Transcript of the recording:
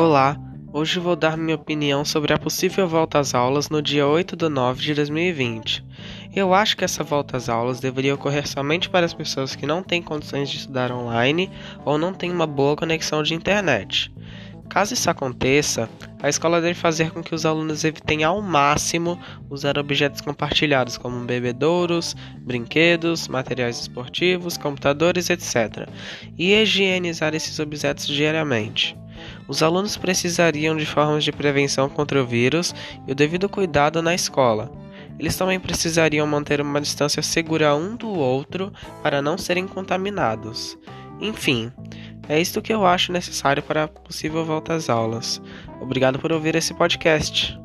Olá, hoje vou dar minha opinião sobre a possível volta às aulas no dia 8 de nove de 2020. Eu acho que essa volta às aulas deveria ocorrer somente para as pessoas que não têm condições de estudar online ou não têm uma boa conexão de internet. Caso isso aconteça, a escola deve fazer com que os alunos evitem ao máximo usar objetos compartilhados como bebedouros, brinquedos, materiais esportivos, computadores, etc., e higienizar esses objetos diariamente. Os alunos precisariam de formas de prevenção contra o vírus e o devido cuidado na escola. Eles também precisariam manter uma distância segura um do outro para não serem contaminados. Enfim, é isto que eu acho necessário para a possível volta às aulas. Obrigado por ouvir esse podcast.